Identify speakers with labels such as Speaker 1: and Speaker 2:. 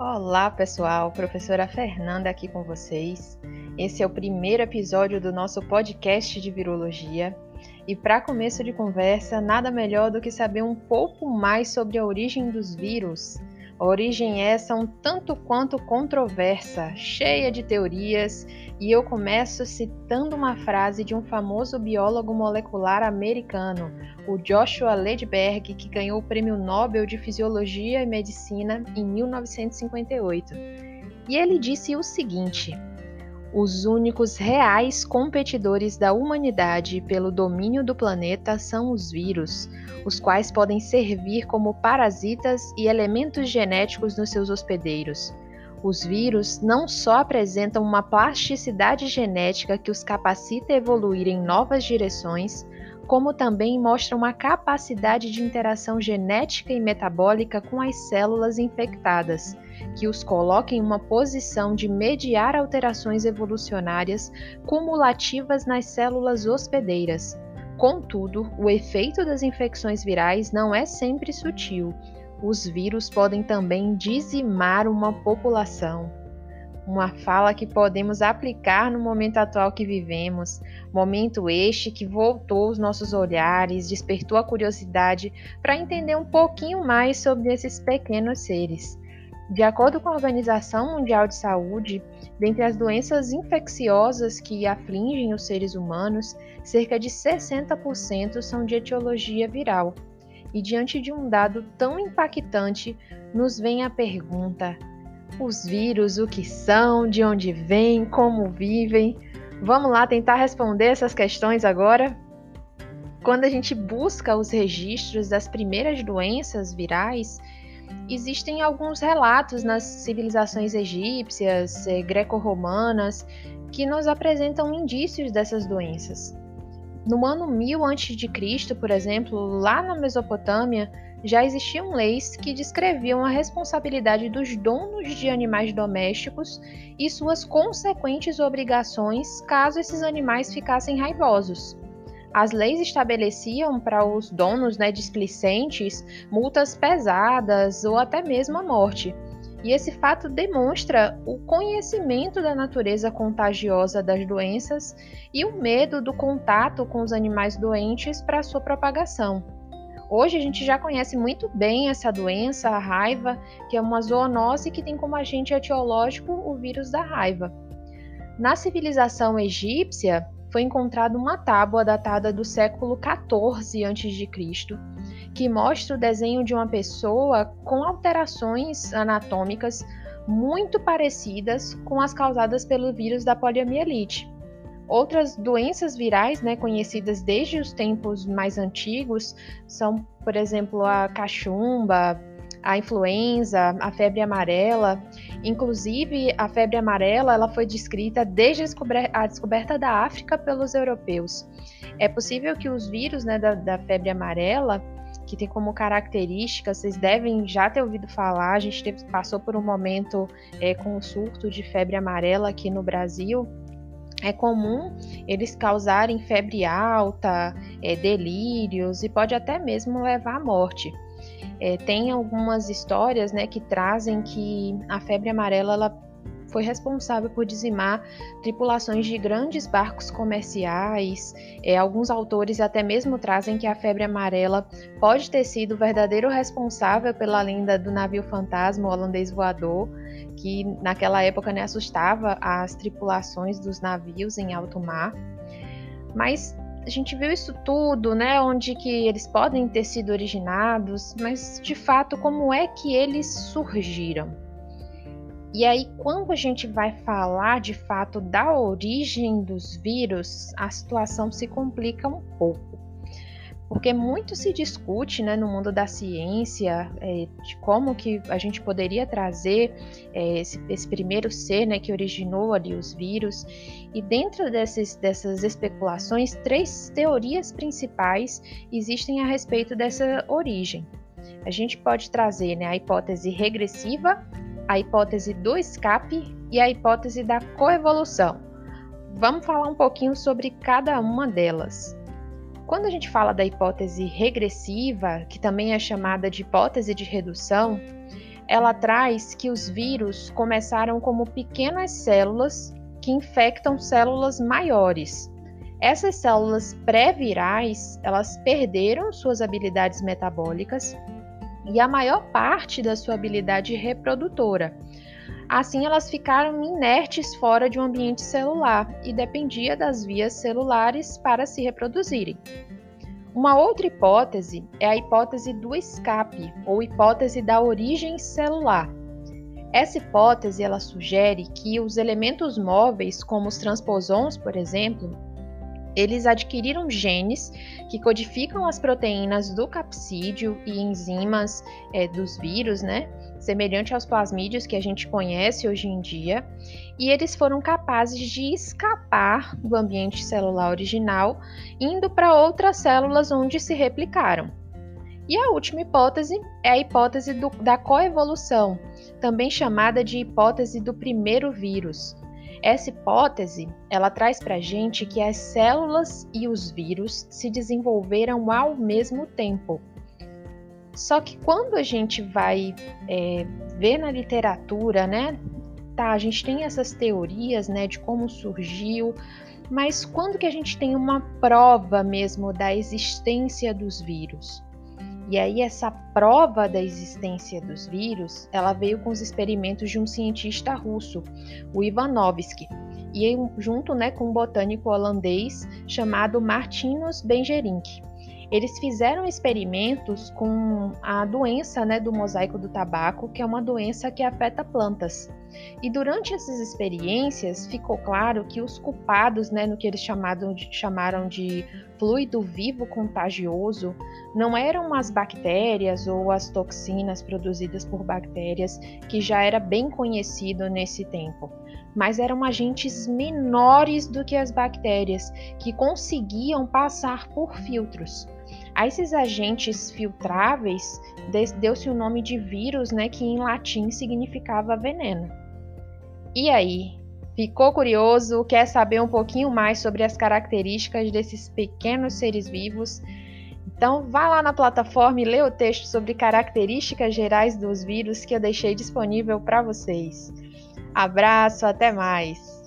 Speaker 1: Olá, pessoal. Professora Fernanda aqui com vocês. Esse é o primeiro episódio do nosso podcast de virologia. E para começo de conversa, nada melhor do que saber um pouco mais sobre a origem dos vírus. Origem essa um tanto quanto controversa, cheia de teorias, e eu começo citando uma frase de um famoso biólogo molecular americano, o Joshua Ledberg, que ganhou o Prêmio Nobel de Fisiologia e Medicina em 1958. E ele disse o seguinte: os únicos reais competidores da humanidade pelo domínio do planeta são os vírus, os quais podem servir como parasitas e elementos genéticos nos seus hospedeiros. Os vírus não só apresentam uma plasticidade genética que os capacita a evoluir em novas direções, como também mostram uma capacidade de interação genética e metabólica com as células infectadas que os coloca em uma posição de mediar alterações evolucionárias cumulativas nas células hospedeiras. Contudo, o efeito das infecções virais não é sempre sutil. Os vírus podem também dizimar uma população. Uma fala que podemos aplicar no momento atual que vivemos, momento este que voltou os nossos olhares, despertou a curiosidade para entender um pouquinho mais sobre esses pequenos seres. De acordo com a Organização Mundial de Saúde, dentre as doenças infecciosas que afligem os seres humanos, cerca de 60% são de etiologia viral. E diante de um dado tão impactante, nos vem a pergunta: os vírus, o que são, de onde vêm, como vivem? Vamos lá tentar responder essas questões agora? Quando a gente busca os registros das primeiras doenças virais, existem alguns relatos nas civilizações egípcias, eh, greco-romanas, que nos apresentam indícios dessas doenças. No ano 1000 a.C., por exemplo, lá na Mesopotâmia, já existiam leis que descreviam a responsabilidade dos donos de animais domésticos e suas consequentes obrigações caso esses animais ficassem raivosos. As leis estabeleciam para os donos né, displicentes multas pesadas ou até mesmo a morte. E esse fato demonstra o conhecimento da natureza contagiosa das doenças e o medo do contato com os animais doentes para sua propagação. Hoje a gente já conhece muito bem essa doença, a raiva, que é uma zoonose que tem como agente etiológico o vírus da raiva. Na civilização egípcia, foi encontrada uma tábua datada do século 14 a.C., que mostra o desenho de uma pessoa com alterações anatômicas muito parecidas com as causadas pelo vírus da poliomielite. Outras doenças virais, né, conhecidas desde os tempos mais antigos, são, por exemplo, a cachumba, a influenza, a febre amarela. Inclusive, a febre amarela ela foi descrita desde a descoberta da África pelos europeus. É possível que os vírus né, da, da febre amarela, que tem como característica, vocês devem já ter ouvido falar, a gente teve, passou por um momento é, com o surto de febre amarela aqui no Brasil, é comum eles causarem febre alta, é, delírios e pode até mesmo levar à morte. É, tem algumas histórias né, que trazem que a febre amarela ela foi responsável por dizimar tripulações de grandes barcos comerciais. É, alguns autores até mesmo trazem que a febre amarela pode ter sido o verdadeiro responsável pela lenda do navio fantasma holandês voador, que naquela época né, assustava as tripulações dos navios em alto mar. Mas a gente viu isso tudo, né? Onde que eles podem ter sido originados, mas de fato, como é que eles surgiram? E aí, quando a gente vai falar de fato da origem dos vírus, a situação se complica um pouco porque muito se discute né, no mundo da ciência é, de como que a gente poderia trazer é, esse, esse, primeiro ser né, que originou ali os vírus. E dentro desses, dessas especulações, três teorias principais existem a respeito dessa origem. A gente pode trazer né, a hipótese regressiva, a hipótese do escape e a hipótese da coevolução. Vamos falar um pouquinho sobre cada uma delas. Quando a gente fala da hipótese regressiva, que também é chamada de hipótese de redução, ela traz que os vírus começaram como pequenas células que infectam células maiores. Essas células pré-virais, elas perderam suas habilidades metabólicas e a maior parte da sua habilidade reprodutora. Assim, elas ficaram inertes fora de um ambiente celular e dependia das vias celulares para se reproduzirem. Uma outra hipótese é a hipótese do escape ou hipótese da origem celular. Essa hipótese ela sugere que os elementos móveis, como os transposons, por exemplo, eles adquiriram genes que codificam as proteínas do capsídeo e enzimas é, dos vírus, né? semelhante aos plasmídeos que a gente conhece hoje em dia, e eles foram capazes de escapar do ambiente celular original, indo para outras células onde se replicaram. E a última hipótese é a hipótese do, da coevolução, também chamada de hipótese do primeiro vírus. Essa hipótese, ela traz para a gente que as células e os vírus se desenvolveram ao mesmo tempo, só que quando a gente vai é, ver na literatura, né, tá, a gente tem essas teorias, né, de como surgiu, mas quando que a gente tem uma prova mesmo da existência dos vírus? E aí essa prova da existência dos vírus, ela veio com os experimentos de um cientista russo, o Ivanovsky, e junto, né, com um botânico holandês chamado Martinus Bengerink eles fizeram experimentos com a doença né, do mosaico do tabaco, que é uma doença que afeta plantas. E durante essas experiências ficou claro que os culpados, né, no que eles chamaram de, chamaram de fluido vivo contagioso, não eram as bactérias ou as toxinas produzidas por bactérias, que já era bem conhecido nesse tempo, mas eram agentes menores do que as bactérias, que conseguiam passar por filtros. A esses agentes filtráveis deu-se o nome de vírus, né, que em latim significava veneno. E aí, ficou curioso? Quer saber um pouquinho mais sobre as características desses pequenos seres vivos? Então, vá lá na plataforma e lê o texto sobre características gerais dos vírus que eu deixei disponível para vocês. Abraço, até mais!